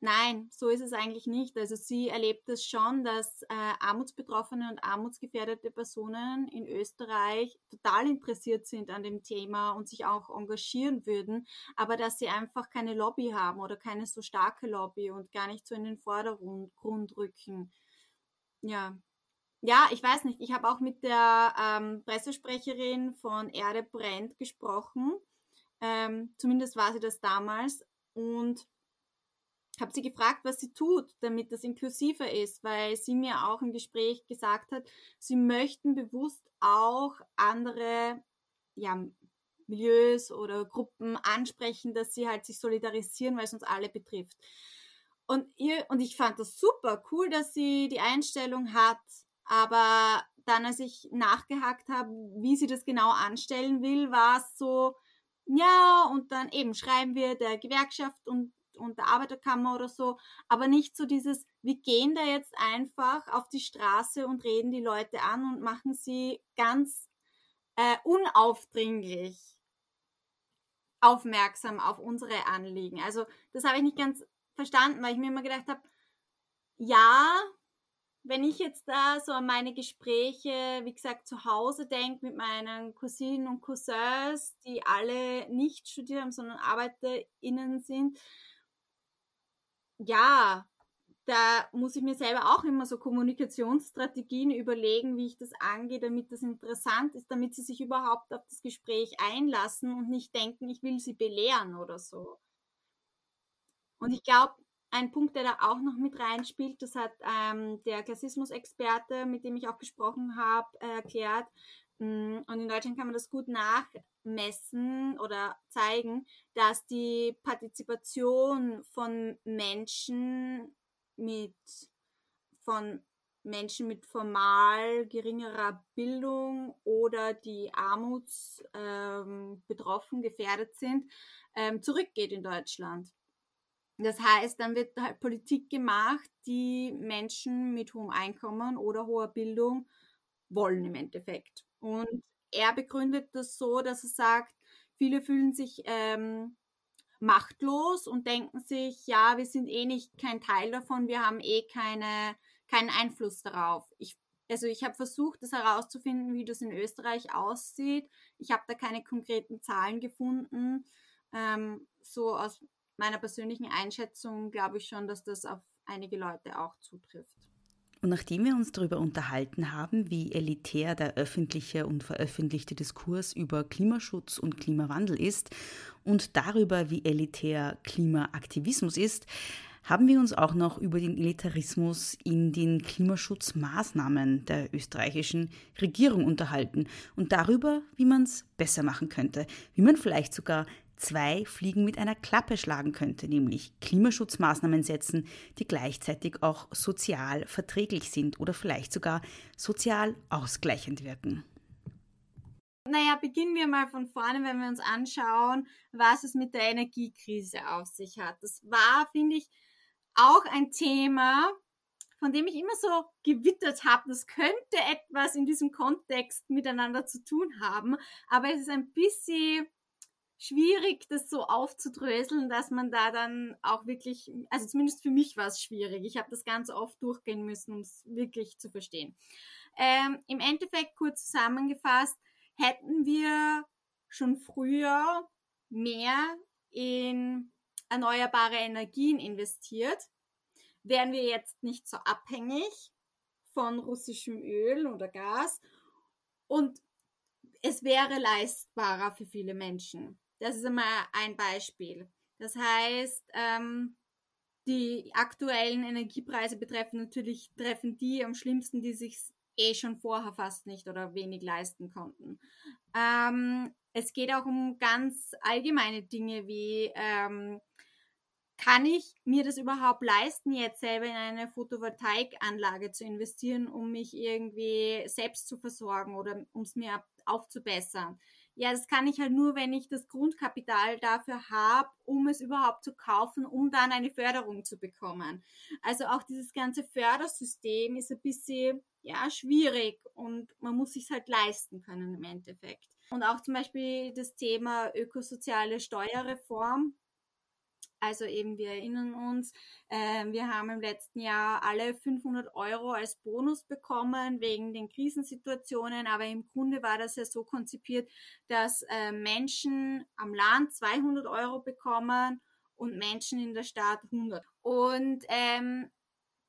Nein, so ist es eigentlich nicht. Also sie erlebt es schon, dass äh, armutsbetroffene und armutsgefährdete Personen in Österreich total interessiert sind an dem Thema und sich auch engagieren würden, aber dass sie einfach keine Lobby haben oder keine so starke Lobby und gar nicht so in den Vordergrund rücken. Ja. Ja, ich weiß nicht. Ich habe auch mit der ähm, Pressesprecherin von Erde brennt gesprochen. Ähm, zumindest war sie das damals. Und habe sie gefragt, was sie tut, damit das inklusiver ist, weil sie mir auch im Gespräch gesagt hat, sie möchten bewusst auch andere ja, Milieus oder Gruppen ansprechen, dass sie halt sich solidarisieren, weil es uns alle betrifft. Und ihr, und ich fand das super cool, dass sie die Einstellung hat, aber dann, als ich nachgehakt habe, wie sie das genau anstellen will, war es so, ja, und dann eben schreiben wir der Gewerkschaft und und der Arbeiterkammer oder so, aber nicht so dieses, wir gehen da jetzt einfach auf die Straße und reden die Leute an und machen sie ganz äh, unaufdringlich aufmerksam auf unsere Anliegen. Also das habe ich nicht ganz verstanden, weil ich mir immer gedacht habe, ja, wenn ich jetzt da so an meine Gespräche, wie gesagt, zu Hause denke mit meinen Cousinen und Cousins, die alle nicht studiert haben, sondern ArbeiterInnen sind, ja, da muss ich mir selber auch immer so Kommunikationsstrategien überlegen, wie ich das angehe, damit das interessant ist, damit sie sich überhaupt auf das Gespräch einlassen und nicht denken, ich will sie belehren oder so. Und ich glaube, ein Punkt, der da auch noch mit reinspielt, das hat ähm, der Klassismus-Experte, mit dem ich auch gesprochen habe, äh, erklärt. Mm, und in Deutschland kann man das gut nachmessen oder zeigen, dass die Partizipation von Menschen mit, von Menschen mit formal geringerer Bildung oder die armutsbetroffen ähm, gefährdet sind, ähm, zurückgeht in Deutschland. Das heißt, dann wird halt Politik gemacht, die Menschen mit hohem Einkommen oder hoher Bildung wollen im Endeffekt. Und er begründet das so, dass er sagt, viele fühlen sich ähm, machtlos und denken sich, ja, wir sind eh nicht kein Teil davon, wir haben eh keine, keinen Einfluss darauf. Ich, also ich habe versucht, das herauszufinden, wie das in Österreich aussieht. Ich habe da keine konkreten Zahlen gefunden. Ähm, so aus meiner persönlichen Einschätzung glaube ich schon, dass das auf einige Leute auch zutrifft. Und nachdem wir uns darüber unterhalten haben, wie elitär der öffentliche und veröffentlichte Diskurs über Klimaschutz und Klimawandel ist und darüber, wie elitär Klimaaktivismus ist, haben wir uns auch noch über den Elitarismus in den Klimaschutzmaßnahmen der österreichischen Regierung unterhalten und darüber, wie man es besser machen könnte, wie man vielleicht sogar zwei Fliegen mit einer Klappe schlagen könnte, nämlich Klimaschutzmaßnahmen setzen, die gleichzeitig auch sozial verträglich sind oder vielleicht sogar sozial ausgleichend wirken. Naja, beginnen wir mal von vorne, wenn wir uns anschauen, was es mit der Energiekrise auf sich hat. Das war, finde ich, auch ein Thema, von dem ich immer so gewittert habe, das könnte etwas in diesem Kontext miteinander zu tun haben, aber es ist ein bisschen schwierig, das so aufzudröseln, dass man da dann auch wirklich, also zumindest für mich war es schwierig. Ich habe das ganz oft durchgehen müssen, um es wirklich zu verstehen. Ähm, Im Endeffekt kurz zusammengefasst, hätten wir schon früher mehr in erneuerbare Energien investiert, wären wir jetzt nicht so abhängig von russischem Öl oder Gas und es wäre leistbarer für viele Menschen. Das ist einmal ein Beispiel. Das heißt, ähm, die aktuellen Energiepreise betreffen natürlich, treffen die am schlimmsten, die sich eh schon vorher fast nicht oder wenig leisten konnten. Ähm, es geht auch um ganz allgemeine Dinge wie ähm, kann ich mir das überhaupt leisten, jetzt selber in eine Photovoltaikanlage zu investieren, um mich irgendwie selbst zu versorgen oder um es mir aufzubessern? Ja, das kann ich halt nur, wenn ich das Grundkapital dafür habe, um es überhaupt zu kaufen, um dann eine Förderung zu bekommen. Also auch dieses ganze Fördersystem ist ein bisschen ja, schwierig und man muss sich halt leisten können im Endeffekt. Und auch zum Beispiel das Thema ökosoziale Steuerreform also eben, wir erinnern uns, äh, wir haben im letzten Jahr alle 500 Euro als Bonus bekommen wegen den Krisensituationen, aber im Grunde war das ja so konzipiert, dass äh, Menschen am Land 200 Euro bekommen und Menschen in der Stadt 100. Und ähm,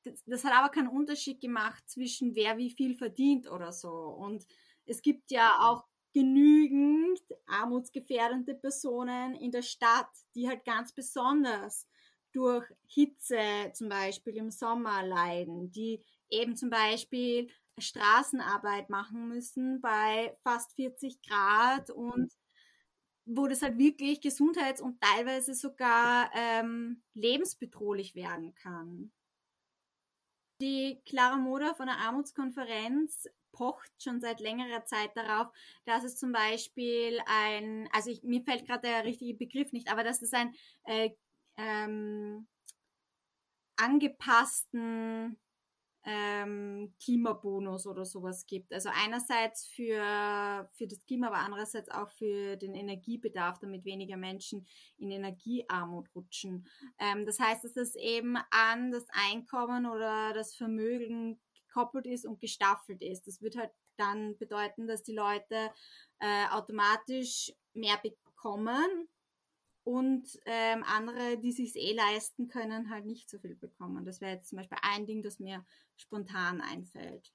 das, das hat aber keinen Unterschied gemacht zwischen wer wie viel verdient oder so. Und es gibt ja auch genügend armutsgefährdende Personen in der Stadt, die halt ganz besonders durch Hitze zum Beispiel im Sommer leiden, die eben zum Beispiel Straßenarbeit machen müssen bei fast 40 Grad und wo das halt wirklich gesundheits- und teilweise sogar ähm, lebensbedrohlich werden kann. Die Clara Moder von der Armutskonferenz pocht schon seit längerer Zeit darauf, dass es zum Beispiel ein, also ich, mir fällt gerade der richtige Begriff nicht, aber dass es ein äh, ähm, angepassten ähm, Klimabonus oder sowas gibt. Also einerseits für, für das Klima, aber andererseits auch für den Energiebedarf, damit weniger Menschen in Energiearmut rutschen. Ähm, das heißt, dass es eben an das Einkommen oder das Vermögen gekoppelt ist und gestaffelt ist. Das wird halt dann bedeuten, dass die Leute äh, automatisch mehr bekommen und ähm, andere, die sich eh leisten können, halt nicht so viel bekommen. Das wäre jetzt zum Beispiel ein Ding, das mir spontan einfällt.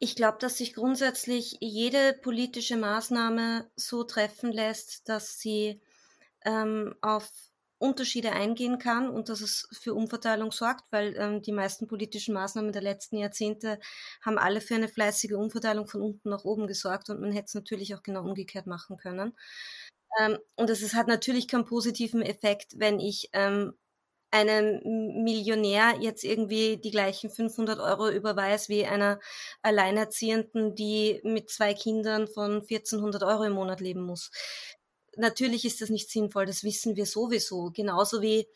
Ich glaube, dass sich grundsätzlich jede politische Maßnahme so treffen lässt, dass sie ähm, auf Unterschiede eingehen kann und dass es für Umverteilung sorgt, weil ähm, die meisten politischen Maßnahmen der letzten Jahrzehnte haben alle für eine fleißige Umverteilung von unten nach oben gesorgt und man hätte es natürlich auch genau umgekehrt machen können. Ähm, und es hat natürlich keinen positiven Effekt, wenn ich ähm, einem Millionär jetzt irgendwie die gleichen 500 Euro überweist wie einer Alleinerziehenden, die mit zwei Kindern von 1400 Euro im Monat leben muss natürlich ist das nicht sinnvoll, das wissen wir sowieso. Genauso wie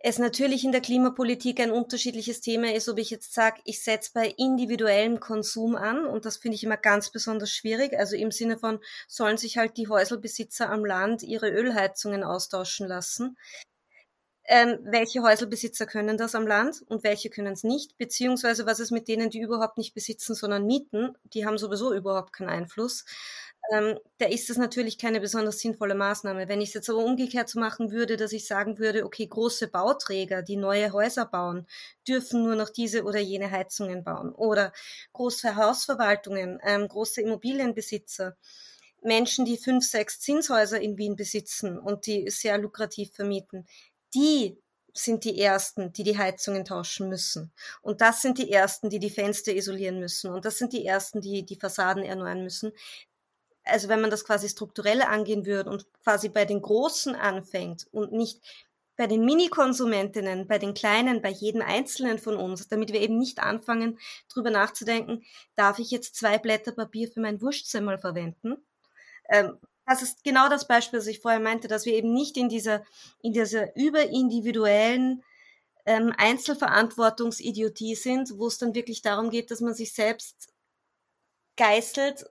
es natürlich in der Klimapolitik ein unterschiedliches Thema ist, ob ich jetzt sage, ich setze bei individuellem Konsum an und das finde ich immer ganz besonders schwierig. Also im Sinne von, sollen sich halt die Häuselbesitzer am Land ihre Ölheizungen austauschen lassen. Ähm, welche Häuselbesitzer können das am Land und welche können es nicht? Beziehungsweise was ist mit denen, die überhaupt nicht besitzen, sondern mieten? Die haben sowieso überhaupt keinen Einfluss ähm, da ist das natürlich keine besonders sinnvolle Maßnahme. Wenn ich es jetzt aber umgekehrt so machen würde, dass ich sagen würde, okay, große Bauträger, die neue Häuser bauen, dürfen nur noch diese oder jene Heizungen bauen. Oder große Hausverwaltungen, ähm, große Immobilienbesitzer, Menschen, die fünf, sechs Zinshäuser in Wien besitzen und die sehr lukrativ vermieten, die sind die Ersten, die die Heizungen tauschen müssen. Und das sind die Ersten, die die Fenster isolieren müssen. Und das sind die Ersten, die die Fassaden erneuern müssen also wenn man das quasi strukturell angehen würde und quasi bei den Großen anfängt und nicht bei den Mini-Konsumentinnen, bei den Kleinen, bei jedem Einzelnen von uns, damit wir eben nicht anfangen, drüber nachzudenken, darf ich jetzt zwei Blätter Papier für mein Wurstsemmel verwenden? Ähm, das ist genau das Beispiel, das ich vorher meinte, dass wir eben nicht in dieser, in dieser überindividuellen ähm, Einzelverantwortungsidiotie sind, wo es dann wirklich darum geht, dass man sich selbst geißelt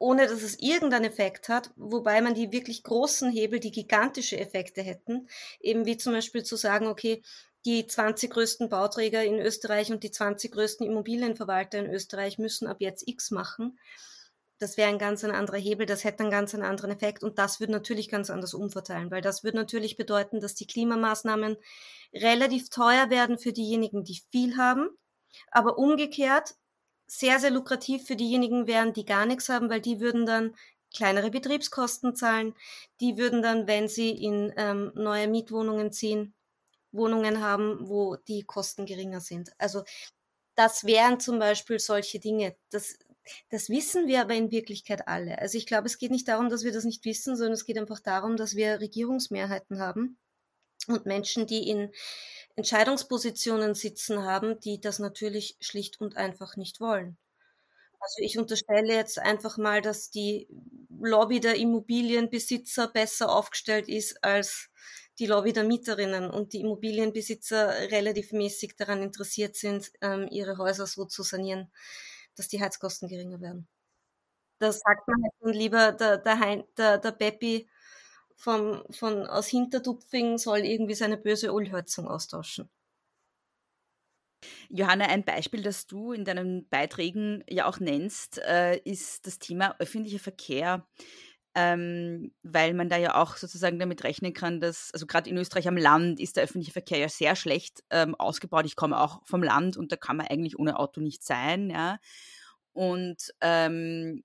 ohne dass es irgendeinen Effekt hat, wobei man die wirklich großen Hebel, die gigantische Effekte hätten, eben wie zum Beispiel zu sagen, okay, die 20 größten Bauträger in Österreich und die 20 größten Immobilienverwalter in Österreich müssen ab jetzt X machen. Das wäre ein ganz ein anderer Hebel, das hätte einen ganz einen anderen Effekt und das würde natürlich ganz anders umverteilen, weil das würde natürlich bedeuten, dass die Klimamaßnahmen relativ teuer werden für diejenigen, die viel haben, aber umgekehrt sehr, sehr lukrativ für diejenigen wären, die gar nichts haben, weil die würden dann kleinere Betriebskosten zahlen. Die würden dann, wenn sie in ähm, neue Mietwohnungen ziehen, Wohnungen haben, wo die Kosten geringer sind. Also das wären zum Beispiel solche Dinge. Das, das wissen wir aber in Wirklichkeit alle. Also ich glaube, es geht nicht darum, dass wir das nicht wissen, sondern es geht einfach darum, dass wir Regierungsmehrheiten haben und Menschen, die in Entscheidungspositionen sitzen haben, die das natürlich schlicht und einfach nicht wollen. Also ich unterstelle jetzt einfach mal, dass die Lobby der Immobilienbesitzer besser aufgestellt ist als die Lobby der Mieterinnen und die Immobilienbesitzer relativ mäßig daran interessiert sind, ähm, ihre Häuser so zu sanieren, dass die Heizkosten geringer werden. Da sagt man halt lieber, der, der, der, der Beppi vom, von, aus Hintertupfing soll irgendwie seine böse Ölheizung austauschen. Johanna, ein Beispiel, das du in deinen Beiträgen ja auch nennst, äh, ist das Thema öffentlicher Verkehr. Ähm, weil man da ja auch sozusagen damit rechnen kann, dass, also gerade in Österreich am Land ist der öffentliche Verkehr ja sehr schlecht ähm, ausgebaut. Ich komme auch vom Land und da kann man eigentlich ohne Auto nicht sein, ja. Und ähm,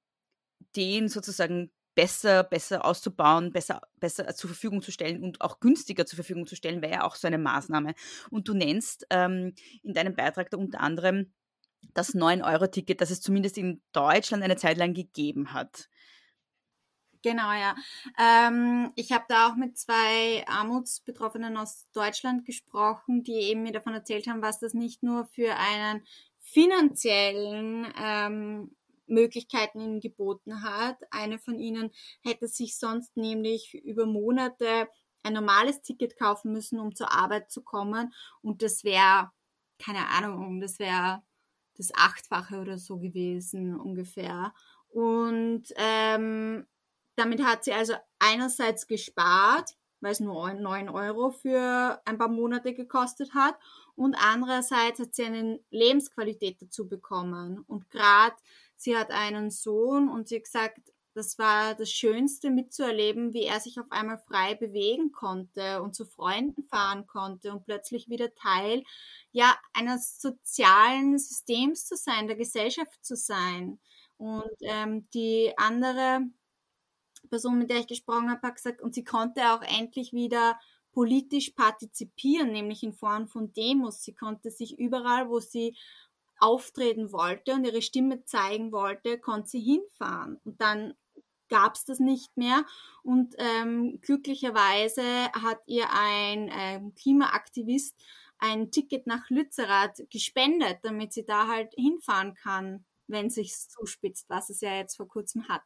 den sozusagen besser, besser auszubauen, besser, besser zur Verfügung zu stellen und auch günstiger zur Verfügung zu stellen, wäre ja auch so eine Maßnahme. Und du nennst ähm, in deinem Beitrag da unter anderem das 9-Euro-Ticket, das es zumindest in Deutschland eine Zeit lang gegeben hat. Genau, ja. Ähm, ich habe da auch mit zwei Armutsbetroffenen aus Deutschland gesprochen, die eben mir davon erzählt haben, was das nicht nur für einen finanziellen ähm, Möglichkeiten ihnen geboten hat. Eine von ihnen hätte sich sonst nämlich über Monate ein normales Ticket kaufen müssen, um zur Arbeit zu kommen. Und das wäre, keine Ahnung, das wäre das Achtfache oder so gewesen ungefähr. Und ähm, damit hat sie also einerseits gespart, weil es nur 9 Euro für ein paar Monate gekostet hat. Und andererseits hat sie eine Lebensqualität dazu bekommen. Und gerade Sie hat einen Sohn und sie hat gesagt, das war das Schönste mitzuerleben, wie er sich auf einmal frei bewegen konnte und zu Freunden fahren konnte und plötzlich wieder Teil ja eines sozialen Systems zu sein, der Gesellschaft zu sein. Und ähm, die andere Person, mit der ich gesprochen habe, hat gesagt, und sie konnte auch endlich wieder politisch partizipieren, nämlich in Form von Demos. Sie konnte sich überall, wo sie auftreten wollte und ihre Stimme zeigen wollte, konnte sie hinfahren. Und dann gab es das nicht mehr. Und ähm, glücklicherweise hat ihr ein ähm, Klimaaktivist ein Ticket nach Lützerath gespendet, damit sie da halt hinfahren kann, wenn sich's zuspitzt, was es ja jetzt vor kurzem hat.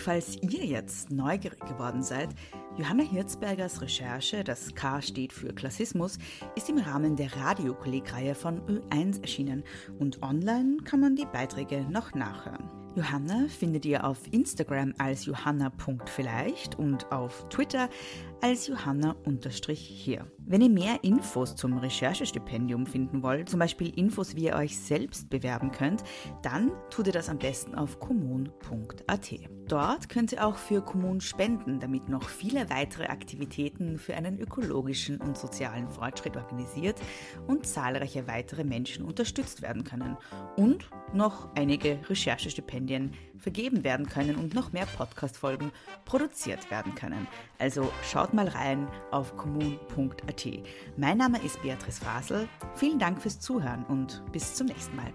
Und falls ihr jetzt neugierig geworden seid, Johanna Hirzbergers Recherche, das K steht für Klassismus, ist im Rahmen der Radiokollegreihe von Ö1 erschienen und online kann man die Beiträge noch nachhören. Johanna findet ihr auf Instagram als johanna.vielleicht und auf Twitter als johanna-hier. Wenn ihr mehr Infos zum Recherchestipendium finden wollt, zum Beispiel Infos, wie ihr euch selbst bewerben könnt, dann tut ihr das am besten auf kommun.at. Dort könnt ihr auch für Kommun spenden, damit noch viele weitere Aktivitäten für einen ökologischen und sozialen Fortschritt organisiert und zahlreiche weitere Menschen unterstützt werden können und noch einige Recherchestipendien vergeben werden können und noch mehr Podcast-Folgen produziert werden können. Also schaut mal rein auf kommun.at. Mein Name ist Beatrice Fasel. Vielen Dank fürs Zuhören und bis zum nächsten Mal.